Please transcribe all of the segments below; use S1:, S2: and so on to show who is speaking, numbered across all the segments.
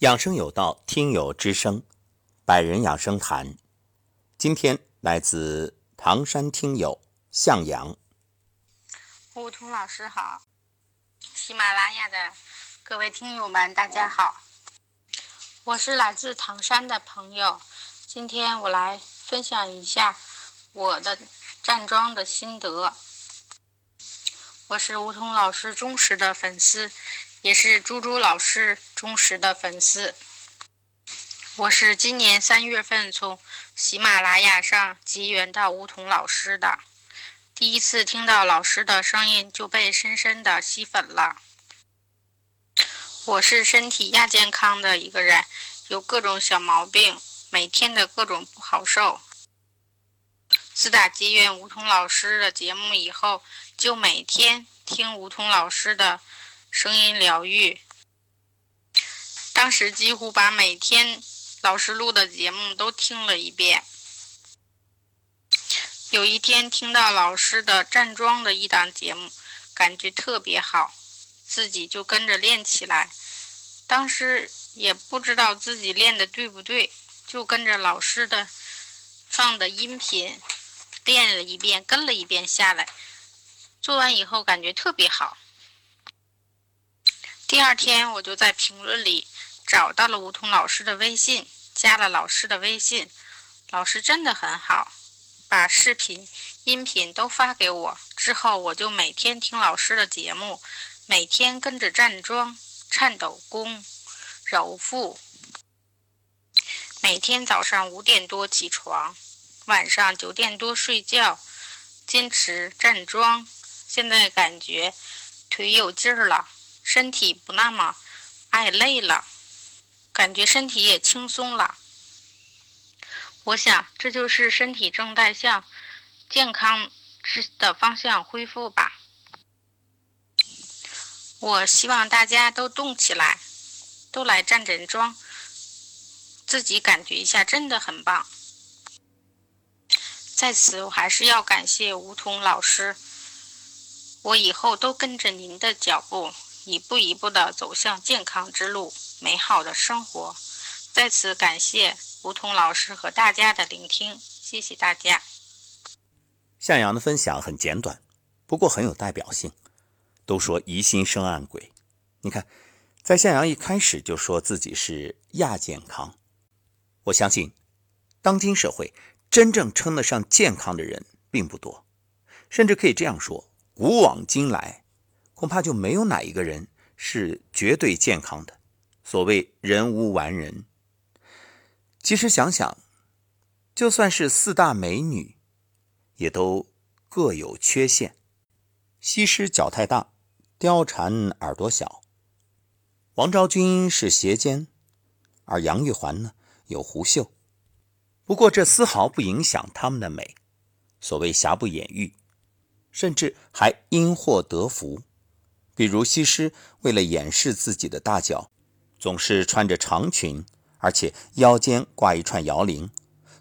S1: 养生有道，听友之声，百人养生谈。今天来自唐山听友向阳。
S2: 梧桐老师好，喜马拉雅的各位听友们，大家好。我是来自唐山的朋友，今天我来分享一下我的站桩的心得。我是梧桐老师忠实的粉丝。也是猪猪老师忠实的粉丝。我是今年三月份从喜马拉雅上结缘到梧桐老师的，第一次听到老师的声音就被深深的吸粉了。我是身体亚健康的一个人，有各种小毛病，每天的各种不好受。自打结缘梧桐老师的节目以后，就每天听梧桐老师的。声音疗愈，当时几乎把每天老师录的节目都听了一遍。有一天听到老师的站桩的一档节目，感觉特别好，自己就跟着练起来。当时也不知道自己练的对不对，就跟着老师的放的音频练了一遍，跟了一遍下来。做完以后感觉特别好。第二天，我就在评论里找到了梧桐老师的微信，加了老师的微信。老师真的很好，把视频、音频都发给我。之后，我就每天听老师的节目，每天跟着站桩、颤抖功、揉腹。每天早上五点多起床，晚上九点多睡觉，坚持站桩。现在感觉腿有劲儿了。身体不那么爱累了，感觉身体也轻松了。我想这就是身体正在向健康之的方向恢复吧。我希望大家都动起来，都来站站桩，自己感觉一下，真的很棒。在此，我还是要感谢梧桐老师，我以后都跟着您的脚步。一步一步的走向健康之路，美好的生活。在此感谢梧桐老师和大家的聆听，谢谢大家。
S1: 向阳的分享很简短，不过很有代表性。都说疑心生暗鬼，你看，在向阳一开始就说自己是亚健康，我相信，当今社会真正称得上健康的人并不多，甚至可以这样说，古往今来。恐怕就没有哪一个人是绝对健康的。所谓人无完人，其实想想，就算是四大美女，也都各有缺陷。西施脚太大，貂蝉耳朵小，王昭君是斜肩，而杨玉环呢有狐秀。不过这丝毫不影响她们的美。所谓瑕不掩瑜，甚至还因祸得福。比如西施为了掩饰自己的大脚，总是穿着长裙，而且腰间挂一串摇铃，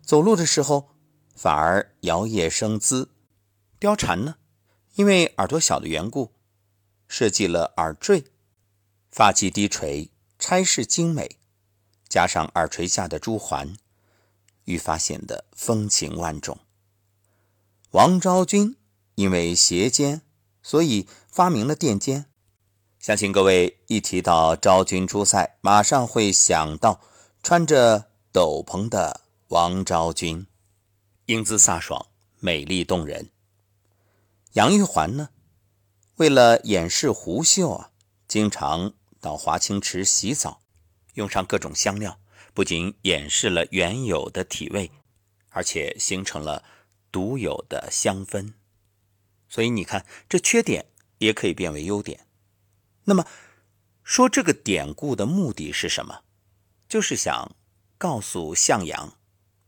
S1: 走路的时候反而摇曳生姿。貂蝉呢，因为耳朵小的缘故，设计了耳坠，发髻低垂，钗饰精美，加上耳垂下的珠环，愈发显得风情万种。王昭君因为斜肩。所以发明了垫肩，相信各位一提到昭君出塞，马上会想到穿着斗篷的王昭君，英姿飒爽，美丽动人。杨玉环呢，为了掩饰狐臭啊，经常到华清池洗澡，用上各种香料，不仅掩饰了原有的体味，而且形成了独有的香氛。所以你看，这缺点也可以变为优点。那么，说这个典故的目的是什么？就是想告诉向阳，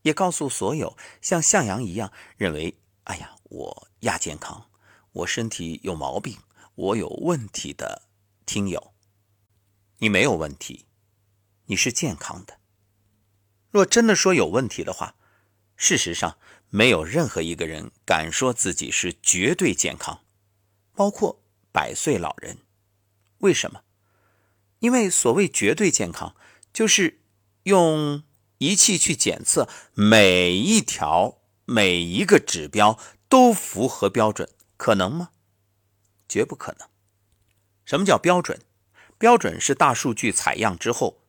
S1: 也告诉所有像向阳一样认为“哎呀，我亚健康，我身体有毛病，我有问题”的听友，你没有问题，你是健康的。若真的说有问题的话，事实上。没有任何一个人敢说自己是绝对健康，包括百岁老人。为什么？因为所谓绝对健康，就是用仪器去检测每一条、每一个指标都符合标准，可能吗？绝不可能。什么叫标准？标准是大数据采样之后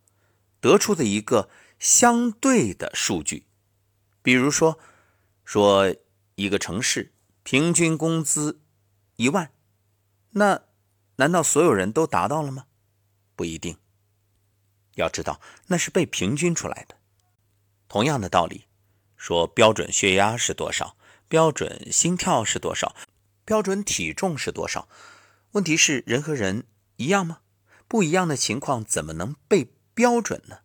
S1: 得出的一个相对的数据。比如说，说一个城市平均工资一万，那难道所有人都达到了吗？不一定。要知道，那是被平均出来的。同样的道理，说标准血压是多少，标准心跳是多少，标准体重是多少？问题是人和人一样吗？不一样的情况怎么能被标准呢？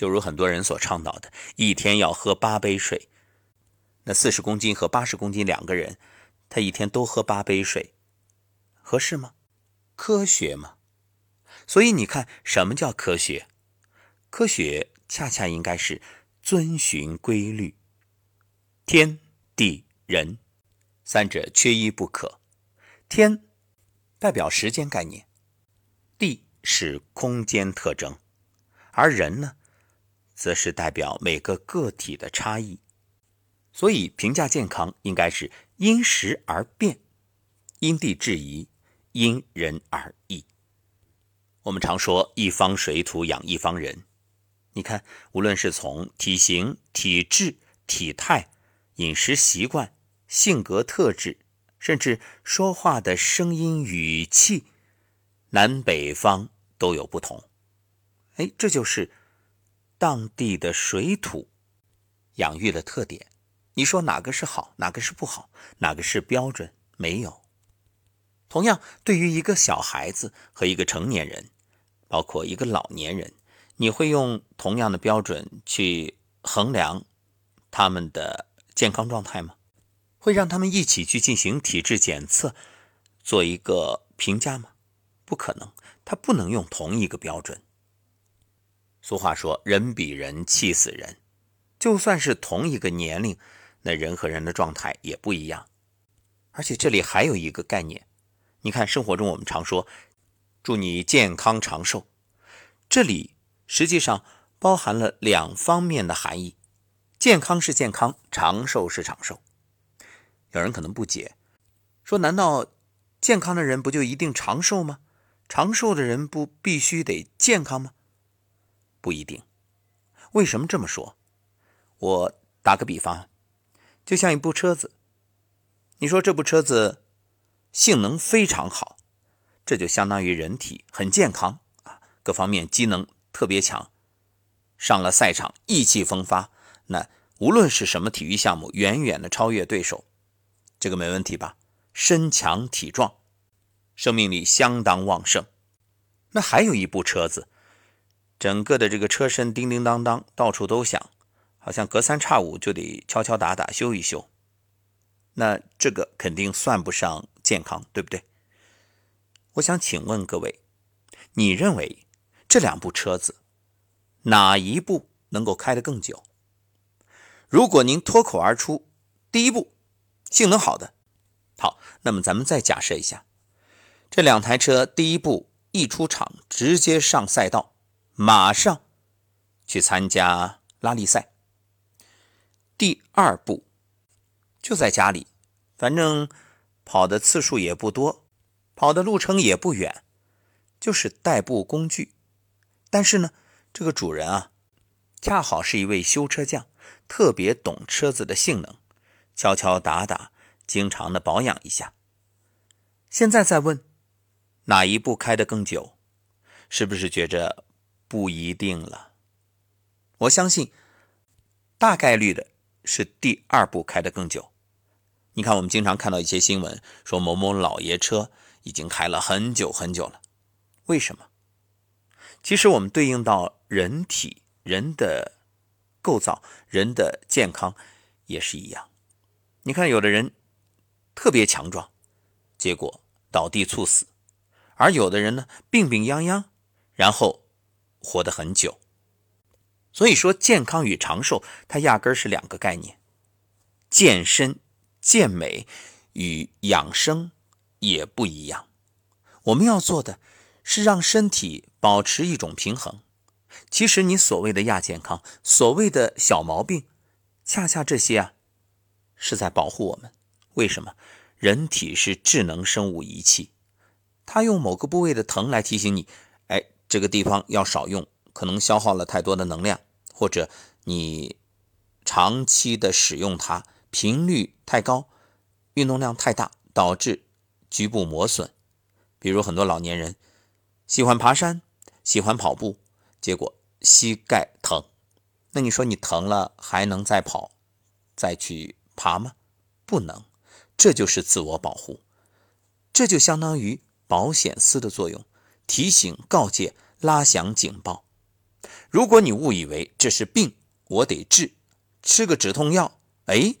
S1: 就如很多人所倡导的，一天要喝八杯水。那四十公斤和八十公斤两个人，他一天都喝八杯水，合适吗？科学吗？所以你看，什么叫科学？科学恰恰应该是遵循规律，天地人三者缺一不可。天代表时间概念，地是空间特征，而人呢，则是代表每个个体的差异。所以评价健康应该是因时而变，因地制宜，因人而异。我们常说一方水土养一方人，你看，无论是从体型、体质、体态、饮食习惯、性格特质，甚至说话的声音语气，南北方都有不同。哎，这就是当地的水土养育的特点。你说哪个是好，哪个是不好，哪个是标准？没有。同样，对于一个小孩子和一个成年人，包括一个老年人，你会用同样的标准去衡量他们的健康状态吗？会让他们一起去进行体质检测，做一个评价吗？不可能，他不能用同一个标准。俗话说：“人比人气死人。”就算是同一个年龄，那人和人的状态也不一样。而且这里还有一个概念。你看，生活中我们常说“祝你健康长寿”，这里实际上包含了两方面的含义：健康是健康，长寿是长寿。有人可能不解，说：“难道健康的人不就一定长寿吗？长寿的人不必须得健康吗？”不一定。为什么这么说？我打个比方，就像一部车子，你说这部车子。性能非常好，这就相当于人体很健康啊，各方面机能特别强。上了赛场意气风发，那无论是什么体育项目，远远的超越对手，这个没问题吧？身强体壮，生命力相当旺盛。那还有一部车子，整个的这个车身叮叮当当，到处都响，好像隔三差五就得敲敲打打修一修。那这个肯定算不上。健康对不对？我想请问各位，你认为这两部车子哪一部能够开得更久？如果您脱口而出第一部性能好的，好，那么咱们再假设一下，这两台车第一部一出厂直接上赛道，马上去参加拉力赛。第二步就在家里，反正。跑的次数也不多，跑的路程也不远，就是代步工具。但是呢，这个主人啊，恰好是一位修车匠，特别懂车子的性能，敲敲打打，经常的保养一下。现在再问，哪一步开得更久？是不是觉着不一定了？我相信，大概率的是第二部开得更久。你看，我们经常看到一些新闻，说某某老爷车已经开了很久很久了。为什么？其实我们对应到人体、人的构造、人的健康也是一样。你看，有的人特别强壮，结果倒地猝死；而有的人呢，病病殃殃，然后活得很久。所以说，健康与长寿，它压根儿是两个概念。健身。健美与养生也不一样，我们要做的是让身体保持一种平衡，其实你所谓的亚健康，所谓的小毛病，恰恰这些啊，是在保护我们。为什么？人体是智能生物仪器，它用某个部位的疼来提醒你，这个地方要少用，可能消耗了太多的能量，或者你长期的使用它，频率太高，运动量太大，导致局部磨损。比如很多老年人喜欢爬山，喜欢跑步，结果膝盖疼，那你说你疼了还能再跑，再去爬吗？不能。这就是自我保护，这就相当于保险丝的作用，提醒、告诫、拉响警报。如果你误以为这是病，我得治，吃个止痛药，哎，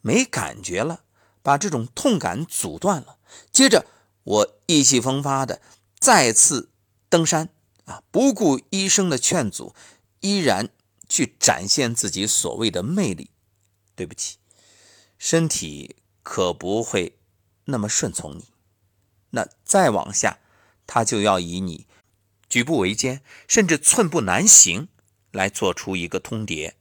S1: 没感觉了，把这种痛感阻断了，接着我意气风发的再次登山啊，不顾医生的劝阻，依然去展现自己所谓的魅力。对不起，身体。可不会那么顺从你，那再往下，他就要以你举步维艰，甚至寸步难行来做出一个通牒，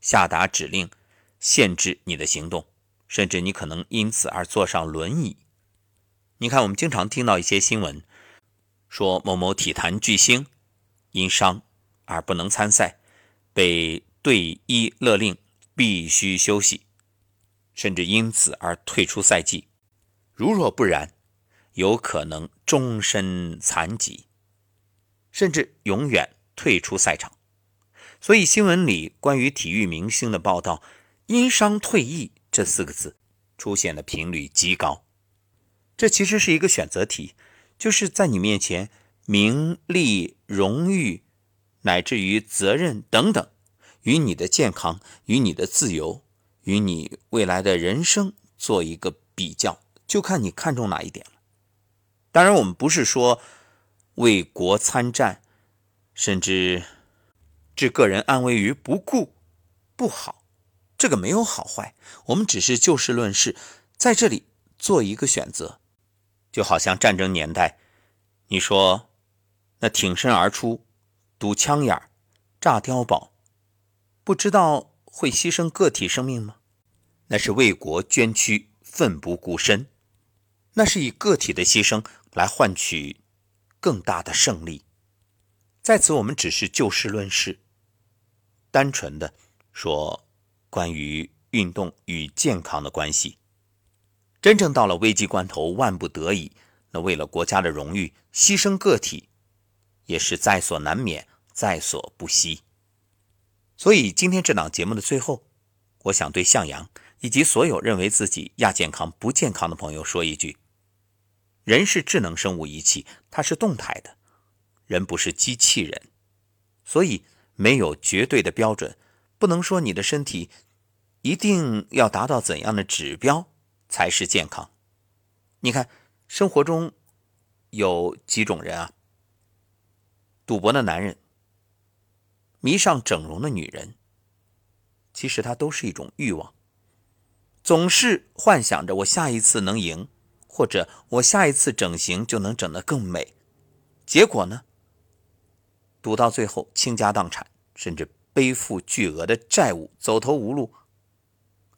S1: 下达指令，限制你的行动，甚至你可能因此而坐上轮椅。你看，我们经常听到一些新闻，说某某体坛巨星因伤而不能参赛，被队医勒令必须休息。甚至因此而退出赛季，如若不然，有可能终身残疾，甚至永远退出赛场。所以新闻里关于体育明星的报道“因伤退役”这四个字出现的频率极高。这其实是一个选择题，就是在你面前，名利、荣誉，乃至于责任等等，与你的健康，与你的自由。与你未来的人生做一个比较，就看你看重哪一点了。当然，我们不是说为国参战，甚至置个人安危于不顾不好，这个没有好坏。我们只是就事论事，在这里做一个选择。就好像战争年代，你说那挺身而出，堵枪眼炸碉堡，不知道会牺牲个体生命吗？那是为国捐躯、奋不顾身，那是以个体的牺牲来换取更大的胜利。在此，我们只是就事论事，单纯的说关于运动与健康的关系。真正到了危机关头、万不得已，那为了国家的荣誉，牺牲个体也是在所难免、在所不惜。所以，今天这档节目的最后，我想对向阳。以及所有认为自己亚健康不健康的朋友说一句：人是智能生物仪器，它是动态的，人不是机器人，所以没有绝对的标准，不能说你的身体一定要达到怎样的指标才是健康。你看，生活中有几种人啊：赌博的男人，迷上整容的女人，其实它都是一种欲望。总是幻想着我下一次能赢，或者我下一次整形就能整得更美，结果呢？赌到最后倾家荡产，甚至背负巨额的债务，走投无路。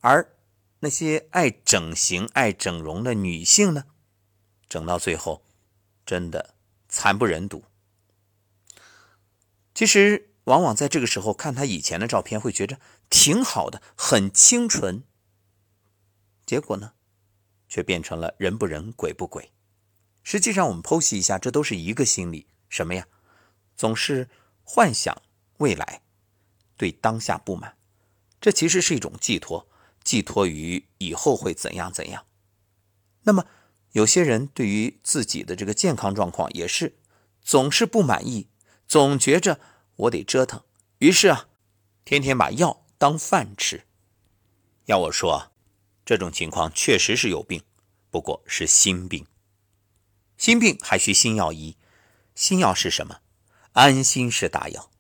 S1: 而那些爱整形、爱整容的女性呢？整到最后，真的惨不忍睹。其实，往往在这个时候看她以前的照片，会觉着挺好的，很清纯。结果呢，却变成了人不人鬼不鬼。实际上，我们剖析一下，这都是一个心理，什么呀？总是幻想未来，对当下不满。这其实是一种寄托，寄托于以后会怎样怎样。那么，有些人对于自己的这个健康状况也是总是不满意，总觉着我得折腾，于是啊，天天把药当饭吃。要我说。这种情况确实是有病，不过是心病。心病还需心药医，心药是什么？安心是大药。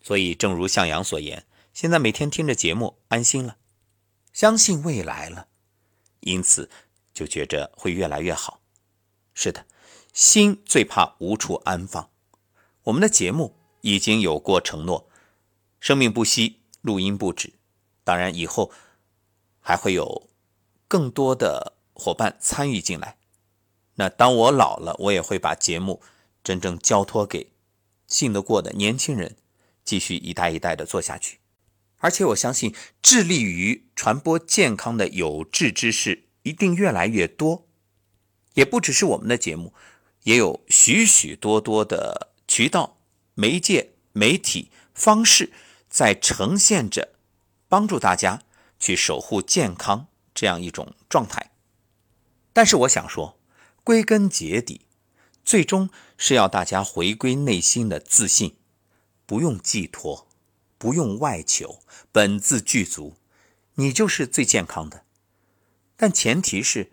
S1: 所以，正如向阳所言，现在每天听着节目，安心了，相信未来了，因此就觉着会越来越好。是的，心最怕无处安放。我们的节目已经有过承诺，生命不息，录音不止。当然，以后还会有更多的伙伴参与进来。那当我老了，我也会把节目真正交托给信得过的年轻人，继续一代一代的做下去。而且我相信，致力于传播健康的有志之士一定越来越多，也不只是我们的节目，也有许许多多的渠道、媒介、媒体方式在呈现着帮助大家去守护健康这样一种状态。但是我想说。归根结底，最终是要大家回归内心的自信，不用寄托，不用外求，本自具足，你就是最健康的。但前提是，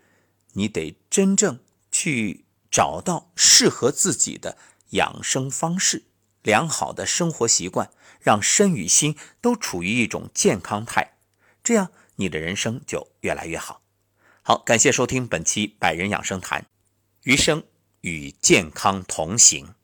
S1: 你得真正去找到适合自己的养生方式，良好的生活习惯，让身与心都处于一种健康态，这样你的人生就越来越好。好，感谢收听本期百人养生谈。余生与健康同行。